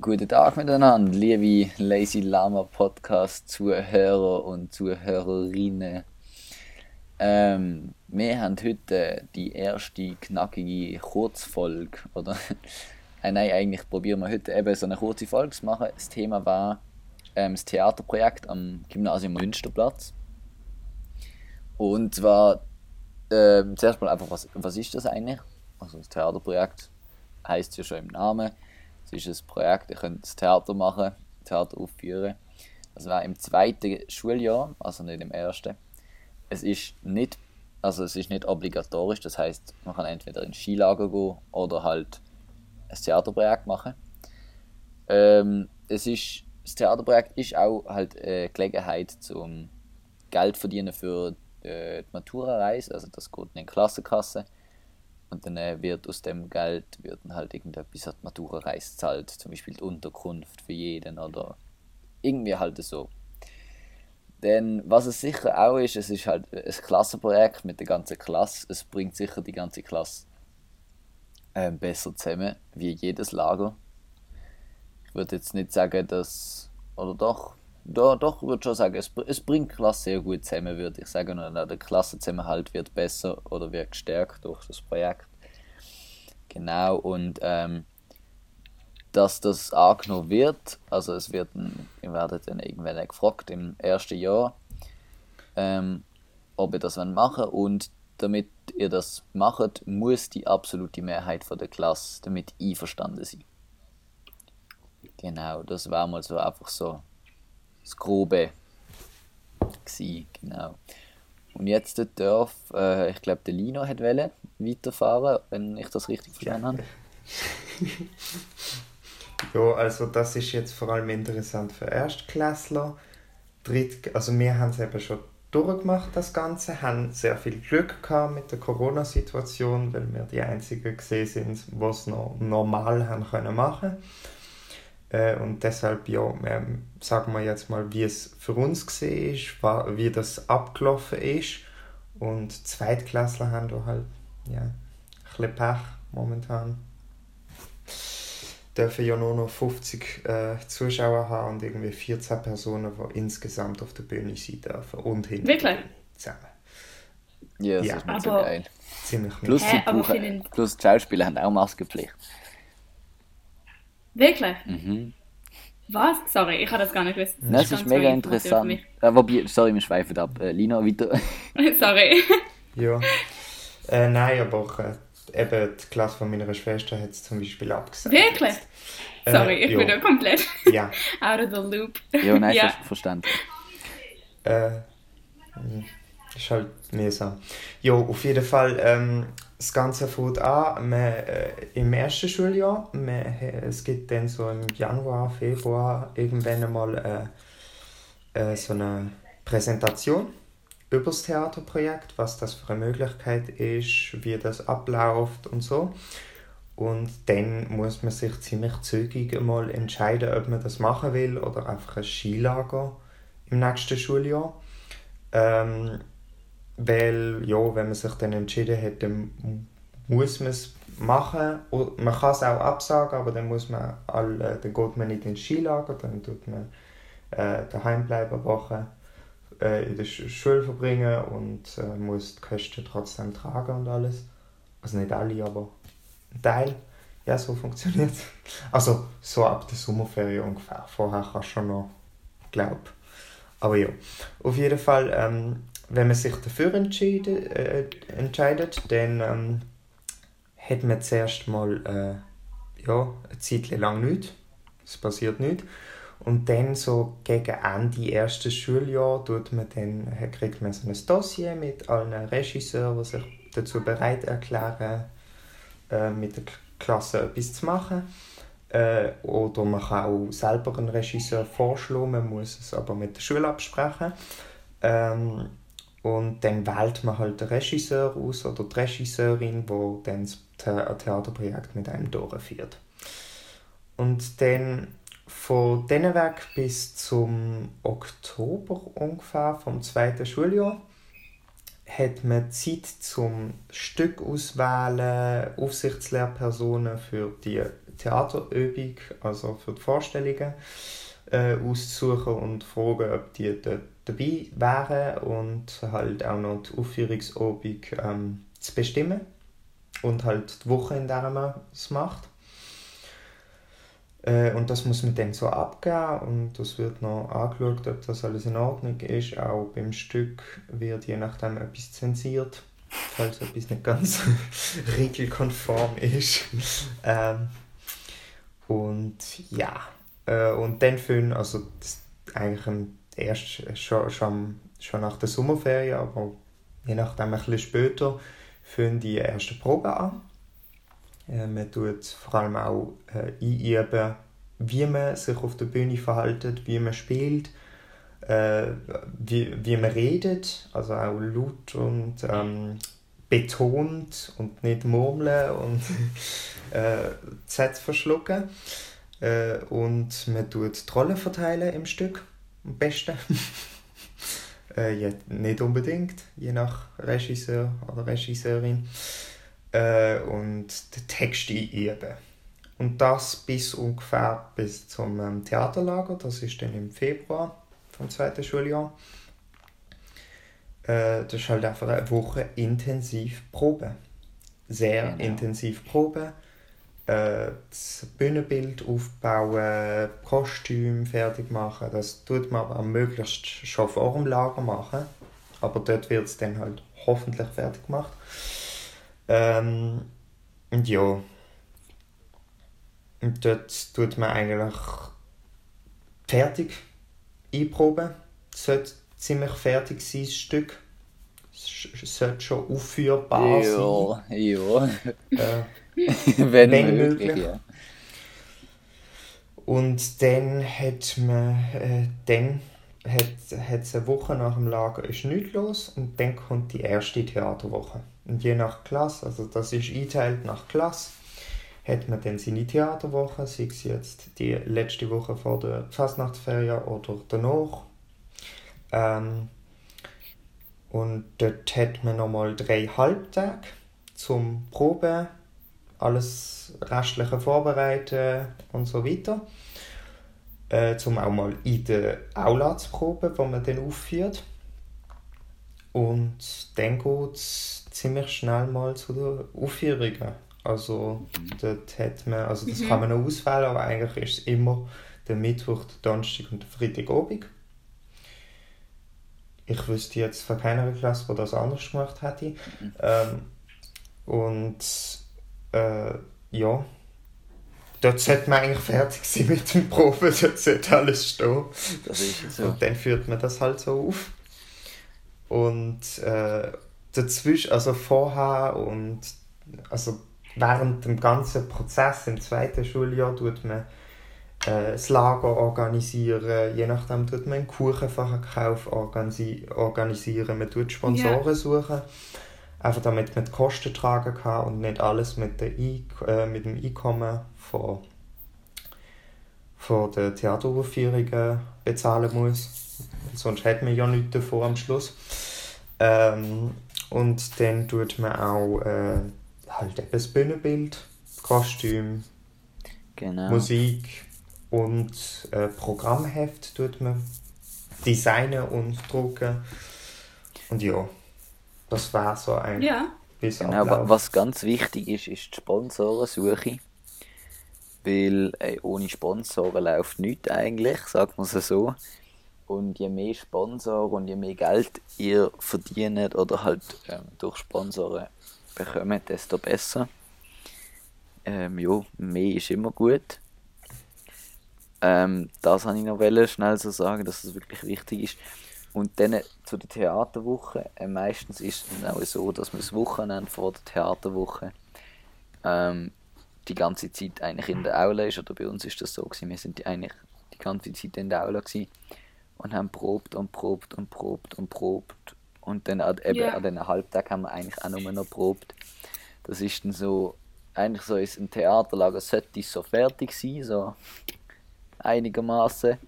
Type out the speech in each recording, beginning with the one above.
Guten Tag miteinander, liebe Lazy Lama Podcast Zuhörer und Zuhörerinnen. Ähm, wir haben heute die erste knackige Kurzfolge, oder? äh, nein, eigentlich probieren wir heute eben so eine kurze Folge zu machen. Das Thema war ähm, das Theaterprojekt am Gymnasium Münsterplatz. Und zwar äh, zuerst mal einfach, was, was ist das eigentlich? Also das Theaterprojekt heißt ja schon im Namen es ist ein Projekt, ihr könnt das Theater machen, Theater aufführen. Das war im zweiten Schuljahr, also nicht im ersten. Es ist nicht, also es ist nicht obligatorisch, das heißt, man kann entweder ins Skilager gehen oder halt ein Theaterprojekt machen. Ähm, es ist, das Theaterprojekt ist auch halt eine Gelegenheit zum Geld verdienen für äh, die Matura-Reise, also das geht in die Klassenkasse. Und dann äh, wird aus dem Geld wird dann halt irgendetwas an die Matura-Reise zahlt, zum Beispiel die Unterkunft für jeden oder irgendwie halt so. Denn was es sicher auch ist, es ist halt ein Klassenprojekt mit der ganzen Klasse. Es bringt sicher die ganze Klasse äh, besser zusammen wie jedes Lager. Ich würde jetzt nicht sagen, dass. Oder doch, doch, doch würde schon sagen, es, es bringt Klasse sehr gut zusammen, würde ich sagen. Und der Klassenzusammenhalt wird besser oder wird gestärkt durch das Projekt. Genau, und ähm, dass das angenommen wird, also es wird, ihr werdet dann irgendwann gefragt im ersten Jahr, ähm, ob ihr das machen wollt. und damit ihr das macht, muss die absolute Mehrheit von der Klasse damit einverstanden sein. Genau, das war mal so einfach so das Grobe gewesen, genau. Und jetzt darf, äh, ich glaube, der Lino hat wollen weiterfahren, wenn ich das richtig verstanden habe. ja, also das ist jetzt vor allem interessant für Erstklässler. Dritt, also wir haben es eben schon durchgemacht, das Ganze, haben sehr viel Glück gehabt mit der Corona-Situation, weil wir die Einzigen gesehen sind, die es noch normal haben können machen äh, und deshalb, ja, ähm, sagen wir jetzt mal, wie es für uns gesehen ist, wie das abgelaufen ist. Und Zweitklässler haben da halt ja, ein bisschen Pech momentan. Dürfen ja nur noch 50 äh, Zuschauer haben und irgendwie 14 Personen, die insgesamt auf der Bühne sein dürfen. Und hinten Wirklich? zusammen. Ja, das ja. ist nicht so geil. Ziemlich plus, Hä, die Buche, plus die Schauspieler haben auch Maskenpflicht. Wirklich? Mhm. Was? Sorry, ich habe das gar nicht gewusst. Das, das ist, ist mega interessant. Äh, wobei, sorry, wir schweifen ab. Äh, Lina, weiter. sorry. ja. Äh, nein, aber äh, eben die Klasse von meiner Schwester hat es zum Beispiel abgesagt. Wirklich? Äh, sorry, ich ja. bin da komplett ja. out of the loop. Ja, nein, ja. verstanden. Äh, hm, ist halt mühsam. Ja, auf jeden Fall, ähm, das Ganze fängt an man, äh, im ersten Schuljahr. Man, es gibt dann so im Januar, Februar irgendwann einmal äh, äh, so eine Präsentation über das Theaterprojekt, was das für eine Möglichkeit ist, wie das abläuft und so. Und dann muss man sich ziemlich zügig einmal entscheiden, ob man das machen will oder einfach ein Skilager im nächsten Schuljahr. Ähm, weil, ja, wenn man sich dann entschieden hat, dann muss man es machen. Und man kann es auch absagen, aber dann muss man alle, dann geht man nicht ins Skilager, dann tut man äh, daheim bleiben, Woche äh, in der Schule verbringen und äh, muss die Kosten trotzdem tragen und alles. Also nicht alle, aber ein Teil. Ja, so funktioniert es. Also so ab der Sommerferien ungefähr. Vorher kannst du schon noch, glaub. Aber ja, auf jeden Fall ähm, wenn man sich dafür entscheidet, äh, entscheidet dann ähm, hat man zuerst mal äh, ja, eine Zeit lang nichts. Es passiert nichts. Und dann so gegen Ende erstes Schuljahr tut man dann, kriegt man so ein Dossier mit allen Regisseuren, die sich dazu bereit erklären, äh, mit der Klasse etwas zu machen. Äh, oder man kann auch selber einen Regisseur vorschlagen, man muss es aber mit der Schule absprechen. Ähm, und dann wählt man halt den Regisseur aus oder die Regisseurin, wo dann das Theaterprojekt mit einem durchführt. Und dann von diesem Weg bis zum Oktober ungefähr vom zweiten Schuljahr hat man Zeit zum Stück auswählen, Aufsichtslehrpersonen für die Theaterübung, also für die Vorstellungen, äh, auszusuchen und fragen, ob die dort dabei wären und halt auch noch die Aufführungsübung ähm, zu bestimmen und halt die Woche, in der man es macht. Äh, und das muss man dann so abgeben und das wird noch angeschaut, ob das alles in Ordnung ist. Auch beim Stück wird je nachdem etwas zensiert, falls etwas nicht ganz regelkonform ist. Ähm, und ja, äh, und dann finden, also das, eigentlich erst schon, schon, schon nach der Sommerferien, aber je nachdem ein bisschen später, fangen die ersten Proben an. Äh, man tut vor allem auch äh, einüben, wie man sich auf der Bühne verhält, wie man spielt, äh, wie, wie man redet, also auch laut und ähm, betont und nicht murmeln und äh, Sätze verschlucken. Äh, und man tut die Rollen verteilen im Stück, am besten. äh, ja, nicht unbedingt, je nach Regisseur oder Regisseurin. Äh, und den Text einüben. Und das bis ungefähr bis zum ähm, Theaterlager, das ist dann im Februar vom zweiten Schuljahr. Äh, das ist halt einfach eine Woche intensiv Proben. Sehr genau. intensiv Proben äh, das Bühnenbild aufbauen, Kostüm fertig machen. Das tut man aber möglichst schon vor dem Lager machen. Aber dort wird es dann halt hoffentlich fertig gemacht. Ähm, und ja. Und dort tut man eigentlich fertig einproben. Es sollte ziemlich fertig sein, das Stück. Es sollte schon aufführbar ja, sein. Ja, ja. Äh, Wenn, Wenn möglich. möglich. Ja. Und dann hat man, äh, dann hat es eine Woche nach dem Lager ist nichts los und dann kommt die erste Theaterwoche. Und je nach Klasse, also das ist eingeteilt nach Klasse, hat man dann seine Theaterwoche, sei es jetzt die letzte Woche vor der Fastnachtsferien oder danach. Ähm, und dort hat man nochmal drei Halbtage zum Proben alles restliche vorbereiten und so weiter. Äh, zum auch mal in der Aula zu proben, wo man dann aufführt. Und dann geht es ziemlich schnell mal zu den Aufführungen. Also dort hat man, also das mhm. kann man noch auswählen, aber eigentlich ist es immer der Mittwoch, der Donnerstag und der Freitagabend. Ich wüsste jetzt von keiner Klasse, die das anders gemacht hätte. Mhm. Ähm, und äh, ja, dort sollte man eigentlich fertig sein mit dem Proben, dort sollte alles stehen. Das ist so. Und dann führt man das halt so auf. Und äh, dazwischen, also vorher und also während dem ganzen Prozess im zweiten Schuljahr tut man äh, das Lager organisieren, je nachdem tut man einen Kuchenverkauf organisieren, man tut Sponsoren yeah. suchen Einfach damit man die Kosten tragen kann und nicht alles mit, der äh, mit dem Einkommen von, von den Theateraufführungen bezahlen muss. Sonst hat man ja nichts davon am Schluss. Ähm, und dann tut man auch äh, halt eben das Bühnenbild, Kostüm, genau. Musik und äh, Programmheft tut man designen und drucken. Und ja, das wäre so ein ja. genau, Was ganz wichtig ist, ist die Sponsorensuche. Weil ey, ohne Sponsoren läuft nichts eigentlich, sagt man es so. Und je mehr Sponsoren und je mehr Geld ihr verdient oder halt ähm, durch Sponsoren bekommt, desto besser. Ähm, ja, mehr ist immer gut. Ähm, das wollte ich noch schnell so sagen, dass es das wirklich wichtig ist. Und dann zu der Theaterwoche. Äh, meistens ist es auch so, dass man das Wochenende vor der Theaterwoche ähm, die ganze Zeit eigentlich in der Aula ist. Oder bei uns ist das so gewesen. Wir sind eigentlich die ganze Zeit in der Aula gewesen und haben probt und probt und probt und probt. Und dann eben yeah. an den Halbtag haben wir eigentlich auch nur noch probt. Das ist dann so, eigentlich so ist ein Theaterlager sollte so fertig sein, so einigermaßen.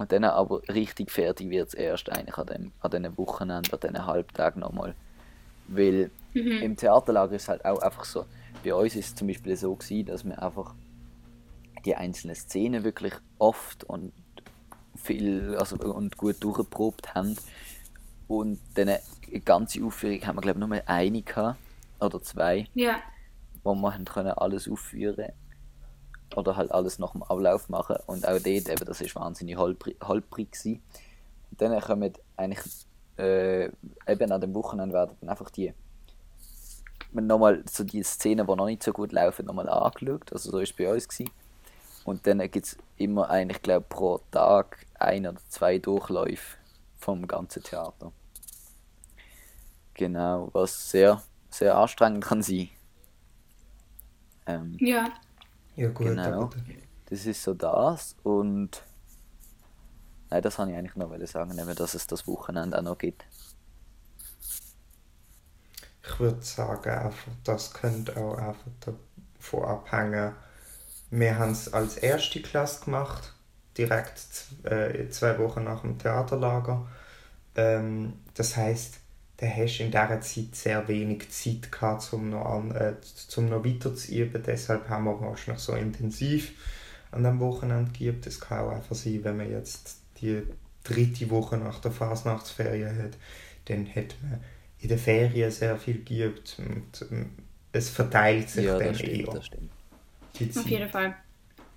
Und dann aber richtig fertig wird es erst eigentlich an, dem, an diesen Wochenenden, an diesen Halbtagen nochmal. Weil mhm. im Theaterlager ist es halt auch einfach so, bei uns ist es zum Beispiel so gewesen, dass wir einfach die einzelnen Szenen wirklich oft und viel also, und gut durchgeprobt haben. Und dann eine ganze Aufführung haben wir glaube ich nur eine gehabt, oder zwei, Ja. wo wir haben können alles aufführen oder halt alles nach dem Ablauf machen und auch dort eben, das ist wahnsinnig holprig, holprig. Und dann kommen eigentlich äh, eben an dem Wochenende werden dann einfach die nochmal so die Szenen, die noch nicht so gut laufen, nochmal angeschaut. Also so war es bei uns. Gewesen. Und dann gibt es immer eigentlich, glaube pro Tag ein oder zwei Durchläufe vom ganzen Theater. Genau, was sehr, sehr anstrengend kann sein. Ähm, Ja. Ja gut, Genau. aber das ist so das und nein, das habe ich eigentlich noch sagen, eben, dass es das Wochenende auch noch gibt. ich würde sagen, einfach, das könnte auch einfach davon abhängen. Wir haben es als erste Klasse gemacht, direkt äh, zwei Wochen nach dem Theaterlager. Ähm, das heißt, da hast du in dieser Zeit sehr wenig Zeit gehabt, um noch, an, äh, zum noch weiter zu üben. Deshalb haben wir wahrscheinlich so intensiv an dem Wochenende geübt. Es kann auch einfach sein, wenn man jetzt die dritte Woche nach der Fasnachtsferien hat, dann hat man in den Ferien sehr viel geübt und ähm, es verteilt sich Ja, dann das stimmt, eher. das stimmt. Die Auf Zeit. jeden Fall.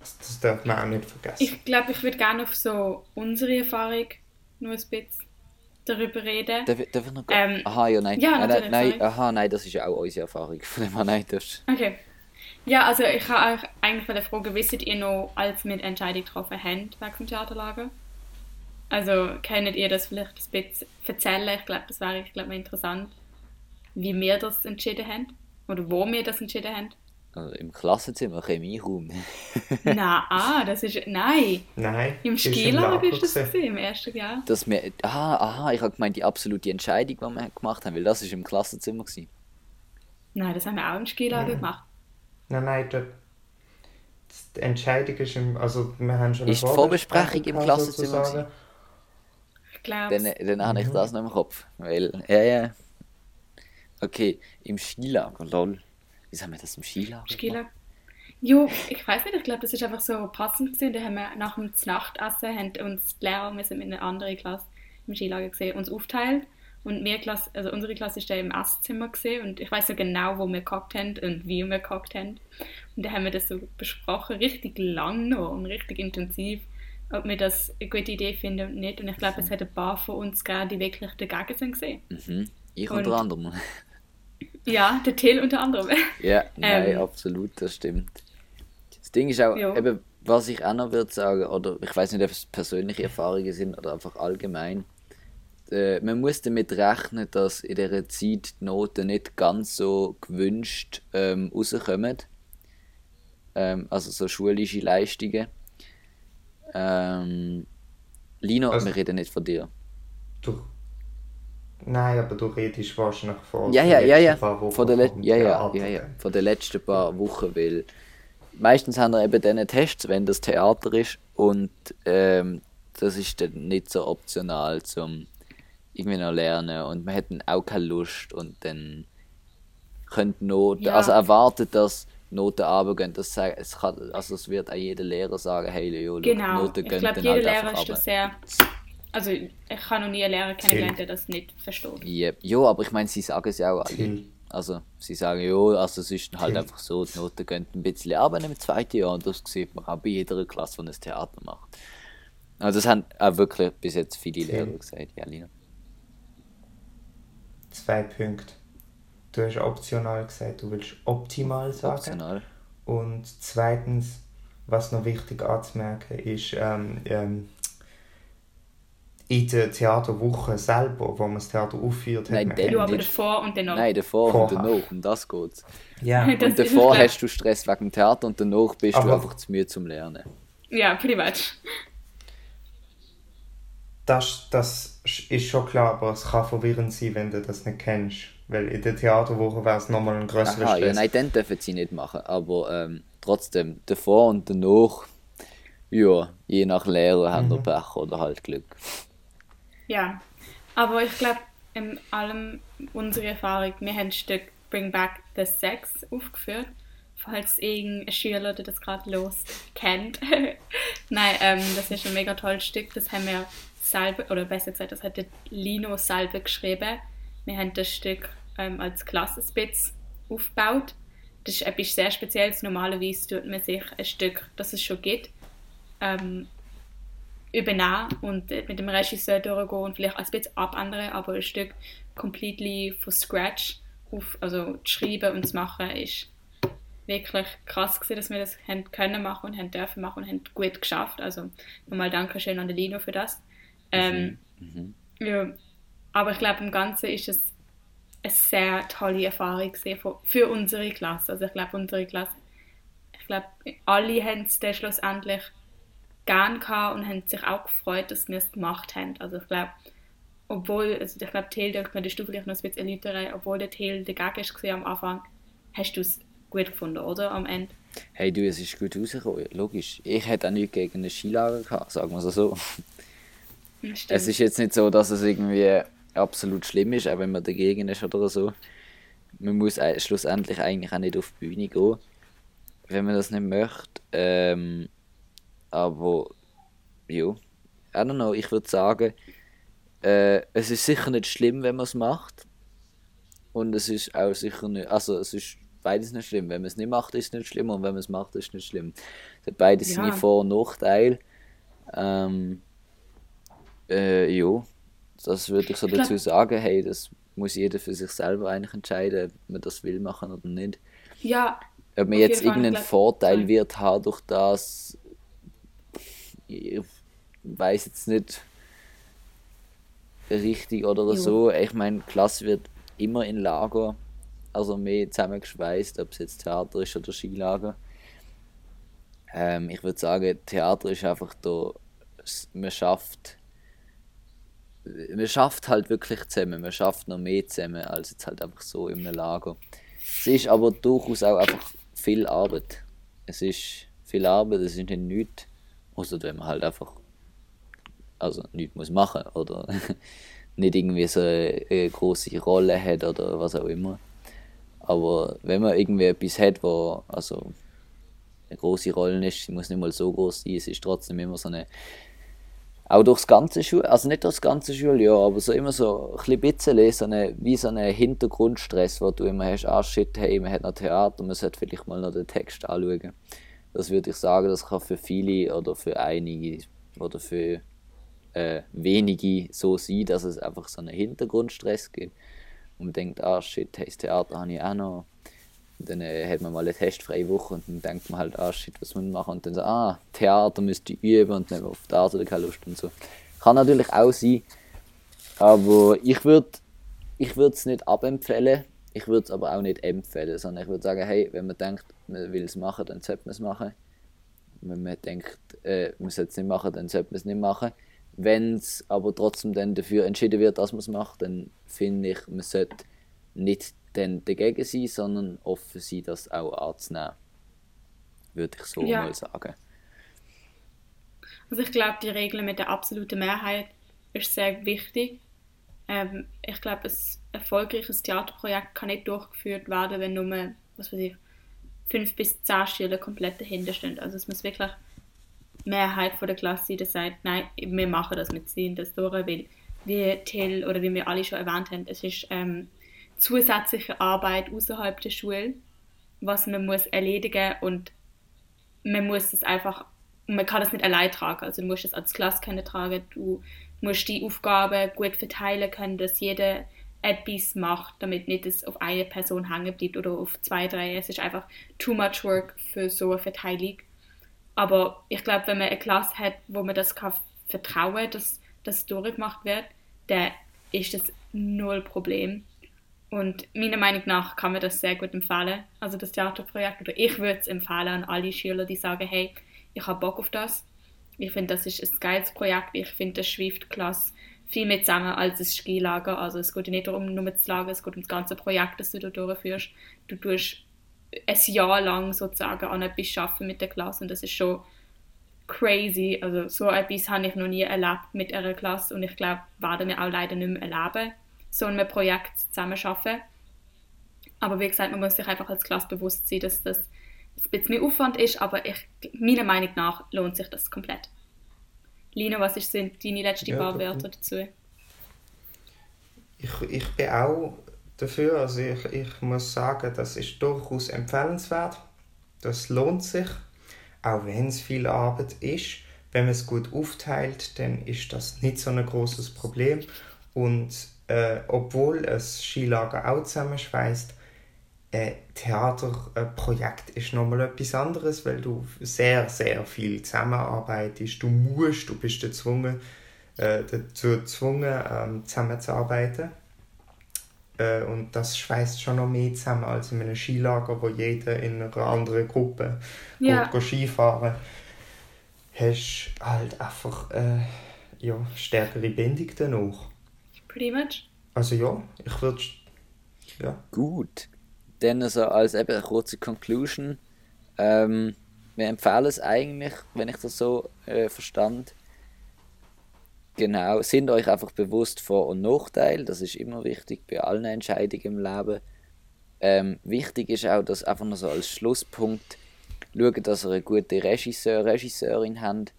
Das, das darf man auch nicht vergessen. Ich glaube, ich würde gerne auf so unsere Erfahrung nur ein bisschen darüber reden. Darf, darf ich noch Ähm, Aha, ja, nein. ja, nein, nein, nein, aha, nein, das ist ja auch unsere Erfahrung. Von dem her, nein, das Okay. Ja, also ich habe euch eigentlich bei der Frage, wisst ihr noch, als wir die Entscheidung getroffen haben wegen dem Theaterlager? Also, könnt ihr das vielleicht ein bisschen erzählen? Ich glaube, das wäre ich glaube, interessant, wie wir das entschieden haben. Oder wo wir das entschieden haben. Also im Klassenzimmer, Chemieraum. nein, ah, das ist. Nein! Nein, Im Skilager Lager ist das gewesen. im ersten Jahr. Dass wir, aha, aha, ich habe gemeint, die absolute Entscheidung, die wir gemacht haben, weil das ist im Klassenzimmer gewesen. Nein, das haben wir auch im Skilager gemacht. Nein, nein, da, die Entscheidung ist im, also wir haben schon eine Ist die Vorbesprechung im Klassenzimmer. Ich glaube. Dann, dann habe ich Mhm. das noch im Kopf. Weil, ja, ja. Okay, im Skilager, lol. Wie haben wir das im Skilager? Skilager. Jo, ich weiß nicht, ich glaube, das ist einfach so passend gewesen. Da haben wir nach dem Nachtessen haben uns die Lehrer, wir sind in einer anderen Klasse im Skilager gesehen, uns aufteilt. Und Klasse, also unsere Klasse ist da im Esszimmer gesehen und ich weiß so genau, wo wir gekocht haben und wie wir gekocht haben. Und da haben wir das so besprochen, richtig lang noch und richtig intensiv, ob wir das eine gute Idee finden und nicht. Und ich glaube, es hat ein paar von uns gegeben, die wirklich dagegen sind gesehen. Mhm. Ich Und- unter anderem. Ja, der Till unter anderem. Ja, nein, Ähm. absolut, das stimmt. Das Ding ist auch, Ja. eben, was ich auch noch würde sagen, oder ich weiß nicht, ob es persönliche Erfahrungen sind oder einfach allgemein, äh, man muss damit rechnen, dass in dieser Zeit die Noten nicht ganz so gewünscht ähm, rauskommen. Ähm, also so schulische Leistungen. Ähm, Lino, Also- wir reden nicht von dir. Du, nein, aber du redest wahrscheinlich von Ja, den ja, ja, letzten ja. paar Wochen Von der, vom ja, ja, ja, ja. Von den letzten paar Wochen, weil meistens haben wir eben diese Tests, wenn das Theater ist und ähm, das ist dann nicht so optional zum irgendwie noch lernen und man hat dann auch keine Lust und dann könnte Noten, Ja. also erwartet, dass Noten runtergehen, das sagen, es kann, also es wird auch jeder Lehrer sagen, hey Leo, Genau. Noten Ich gehen glaube, dann jeder halt Lehrer ist da runter. sehr. Also, ich habe noch nie einen Lehrer kennengelernt, der das nicht versteht. Yep. Ja, aber ich meine, sie sagen es ja auch alle. Also, sie sagen ja, also es ist halt einfach so, die Noten gehen ein bisschen aber im zweiten Jahr und das sieht man auch bei jeder Klasse, die ein Theater macht. Also das haben auch wirklich bis jetzt viele Lehrer gesagt, ja, Lina. Zwei Punkte. Du hast optional gesagt, du willst optimal sagen. Optional. Und zweitens, was noch wichtig anzumerken ist, ähm, ähm, in der Theaterwoche selber, wo man das Theater aufführt, Nein, man dann Du aber nicht. davor und danach. Nein, davor Vorher. und danach, um das geht's. Ja, Das Und ist davor klar. hast du Stress wegen dem Theater und danach bist du Aber- einfach zu müde zum Lernen. Ja, pretty much. das, das ist schon klar, aber es kann verwirrend sein, wenn du das nicht kennst. Weil in der Theaterwoche wäre es nochmal ein größerer Aha, ja, Stress. nein, dann dürfen sie nicht machen, aber ähm, trotzdem, davor und danach, ja, je nach Lehrer haben wir Pech oder halt Glück. Ja. Aber ich glaube, in allem unsere Erfahrung, wir haben ein Stück Bring Back the Sex aufgeführt. falls irgendein Schüler, der das gerade los kennt. Nein, ähm, das ist ein mega tolles Stück. Das haben wir selber, oder besser gesagt, das hat Lino selber geschrieben. Wir haben das Stück ähm, als Klassenspitz aufgebaut. Das ist etwas sehr Spezielles. Normalerweise tut man sich ein Stück, das es schon gibt, ähm, übernehmen und mit dem Regisseur durchgehen und vielleicht ein bisschen abändern, aber ein Stück completely von scratch auf, also zu schreiben und zu machen, ist wirklich krass gewesen, dass wir das haben können machen und haben dürfen machen und haben gut geschafft. Also nochmal Dankeschön an Lino für das. Ähm, mhm. ja, aber ich glaube, im Ganzen ist es eine sehr tolle Erfahrung für, für unsere Klasse. Also ich glaube, unsere Klasse, ich glaube, alle haben es dann schlussendlich gern gehabt und haben sich auch gefreut, dass wir es gemacht haben. Also ich glaube, obwohl, also ich glaube, Thiel, da könntest du vielleicht noch ein bisschen erläutern, obwohl der Thiel dagegen war am Anfang, hast du es gut gefunden, oder? Am Ende. Hey du, es ist gut rausgekommen, logisch. Ich hätte auch nichts gegen ein Skilager gehabt, sagen wir es so. Stimmt. Es ist jetzt nicht so, dass es irgendwie absolut schlimm ist, auch wenn man dagegen ist oder so. Man muss schlussendlich eigentlich auch nicht auf die Bühne gehen, wenn man das nicht möchte. Ähm, aber, ja, I don't know, ich würde sagen, äh, es ist sicher nicht schlimm, wenn man es macht. Und es ist auch sicher nicht, also es ist beides nicht schlimm. Wenn man es nicht macht, ist es nicht schlimm und wenn man es macht, ist es nicht schlimm. Beides ja. sind Vor- und Nachteile. Ähm, äh, ja, das würde ich so dazu sagen. Hey, das muss jeder für sich selber eigentlich entscheiden, ob man das will machen oder nicht. Ja. Ob man jetzt irgendeinen Vorteil wird haben durch das, ich weiß jetzt nicht richtig oder jo. so. Ich meine, Klasse wird immer in Lager also mehr zusammengeschweißt, ob es jetzt Theater ist oder Skilager. Ähm, ich würde sagen, Theater ist einfach da, man schafft, man schafft halt wirklich zusammen, man schafft noch mehr zusammen als jetzt halt einfach so in einem Lager. Es ist aber durchaus auch einfach viel Arbeit. Es ist viel Arbeit, es ist nicht nichts, außer wenn man halt einfach also nichts muss machen oder nicht irgendwie so eine, große Rolle hat oder was auch immer. Aber wenn man irgendwie etwas hat, wo also eine große Rolle ist, sie muss nicht mal so groß sein, es ist trotzdem immer so eine auch durchs ganze Schul, also nicht durchs ganze Schuljahr, aber so immer so ein bisschen, so eine, wie so ein Hintergrundstress, wo du immer hast, ah shit, hey, man hat noch Theater, man sollte vielleicht mal noch den Text anschauen. Das würde ich sagen, das kann für viele oder für einige oder für äh, wenige so sein, dass es einfach so einen Hintergrundstress gibt und man denkt, ah shit, hey, das Theater habe ich auch noch. Und dann äh, hat man mal eine testfreie Woche und dann denkt man halt, ah shit, was muss man machen? Und dann so, ah, Theater müsste ich üben und dann auf Theater keine Lust und so. Kann natürlich auch sein, aber ich würde ich es nicht abempfehlen, ich würde es aber auch nicht empfehlen, sondern ich würde sagen, hey, wenn man denkt, man will es machen, dann sollte man es machen. Wenn man denkt, äh, man sollte es nicht machen, dann sollte man es nicht machen. Wenn es aber trotzdem dann dafür entschieden wird, dass man es macht, dann finde ich, man sollte nicht dann dagegen sein, sondern offen sein, das auch anzunehmen. Würde ich so ja. mal sagen. Also ich glaube, die Regel mit der absoluten Mehrheit ist sehr wichtig. Ähm, ich glaube, ein erfolgreiches Theaterprojekt kann nicht durchgeführt werden, wenn nur, was weiß ich, fünf bis zehn Schüler komplett dahinter stehen. Also es muss wirklich Mehrheit von der Klasse, die sagt, nein, wir machen das, wir ziehen das durch, weil wie Till oder wie wir alle schon erwähnt haben, es ist ähm, zusätzliche Arbeit außerhalb der Schule, was man muss erledigen und man muss es einfach, man kann das nicht allein tragen, also du musst es als Klasse können tragen, du musst die Aufgaben gut verteilen können, dass jeder etwas macht, damit nicht es auf eine Person hängen bleibt oder auf zwei, drei. Es ist einfach too much work für so eine Verteilung. Aber ich glaube, wenn man eine Klasse hat, wo man das kann vertrauen dass das durchgemacht wird, dann ist das null Problem. Und meiner Meinung nach kann man das sehr gut empfehlen. Also das Theaterprojekt, oder ich würde es empfehlen an alle Schüler, die sagen, hey, ich habe Bock auf das. Ich finde, das ist ein geiles Projekt. Ich finde, das schweift klasse viel mehr zusammen als ein Skilager. Also es geht nicht darum, nur zu Lager, es geht um das ganze Projekt, das du da durchführst. Du tust ein Jahr lang sozusagen an etwas arbeiten mit der Klasse und das ist schon crazy. Also so etwas habe ich noch nie erlebt mit einer Klasse und ich glaube, werden wir auch leider nicht mehr erleben, so ein Projekt zusammen schaffen. Aber wie gesagt, man muss sich einfach als Klasse bewusst sein, dass das ein bisschen mehr Aufwand ist, aber ich, meiner Meinung nach lohnt sich das komplett. Lina, was ist, sind deine letzten Ja, paar Wörter dazu? Ich, ich bin auch dafür, also ich, ich muss sagen, das ist durchaus empfehlenswert. Das lohnt sich, auch wenn es viel Arbeit ist. Wenn man es gut aufteilt, dann ist das nicht so ein großes Problem. Und äh, obwohl es Skilager auch zusammenschweißt, ein Theaterprojekt ist nochmal etwas anderes, weil du sehr, sehr viel zusammenarbeitest. Du musst, du bist gezwungen, äh, dazu gezwungen, ähm, zusammenzuarbeiten. Äh, und das schweißt schon noch mehr zusammen als in einem Skilager, wo jeder in einer anderen Gruppe Ja. geht, geht Skifahren. Hast halt einfach äh, ja, stärkere Bindung danach. Pretty much. Also ja, ich würde... Ja. Gut. Dann so als eben eine kurze Conclusion. Ähm, wir empfehlen es eigentlich, wenn ich das so äh, verstand. Genau, sind euch einfach bewusst Vor- und Nachteil. Das ist immer wichtig bei allen Entscheidungen im Leben. Ähm, wichtig ist auch, dass einfach noch so als Schlusspunkt schaut, dass ihr eine gute Regisseur, Regisseurin habt.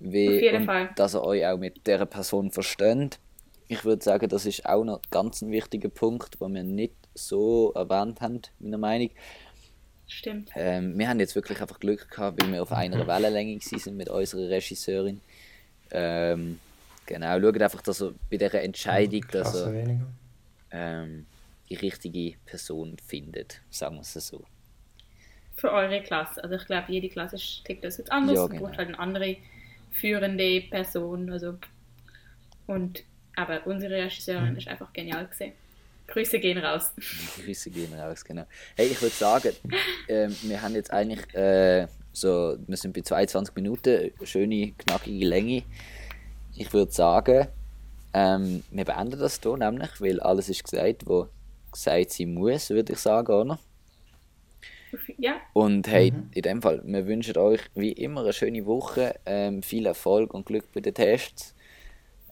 Wie, und Fall. dass ihr euch auch mit dieser Person versteht. Ich würde sagen, das ist auch noch ganz ein wichtiger Punkt, den wir nicht so erwähnt haben, meiner Meinung. Stimmt. Ähm, wir haben jetzt wirklich einfach Glück gehabt, weil wir auf einer Wellenlänge sind mit unserer Regisseurin. Ähm, genau, schaut einfach, dass er bei dieser Entscheidung, dass Klasse er ähm, die richtige Person findet, sagen wir es so. Für eure Klasse. Also ich glaube, jede Klasse ist- tickt das jetzt anders. Ja, Es genau. braucht halt eine andere führende Person. Also. Und aber unsere Regisseurin ist einfach genial gesehen. Grüße gehen raus. Grüße gehen raus, genau. Hey, ich würde sagen, ähm, wir haben jetzt eigentlich äh, so, wir sind bei 22 Minuten, schöne, knackige Länge. Ich würde sagen, ähm, wir beenden das hier nämlich, weil alles ist gesagt, was gesagt sein muss, würde ich sagen, oder? Ja, Und hey, in dem Fall, wir wünschen euch wie immer eine schöne Woche, ähm, viel Erfolg und Glück bei den Tests.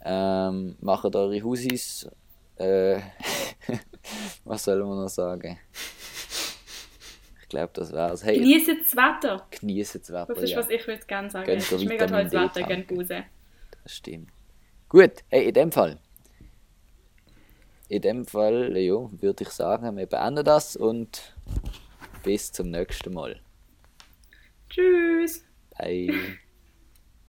Ähm, macht eure Hausis. Äh, was soll man noch sagen? Ich glaube, das war's. Hey, genießt das Wetter. genießt das Wetter. Das ist, ja. was ich würde gerne sagen. Gönnt Es ist mega tolles Wetter, tanken. raus. Das stimmt. Gut, hey, in dem Fall. In dem Fall, ja, würde ich sagen, wir beenden das und bis zum nächsten Mal. Tschüss. Bye.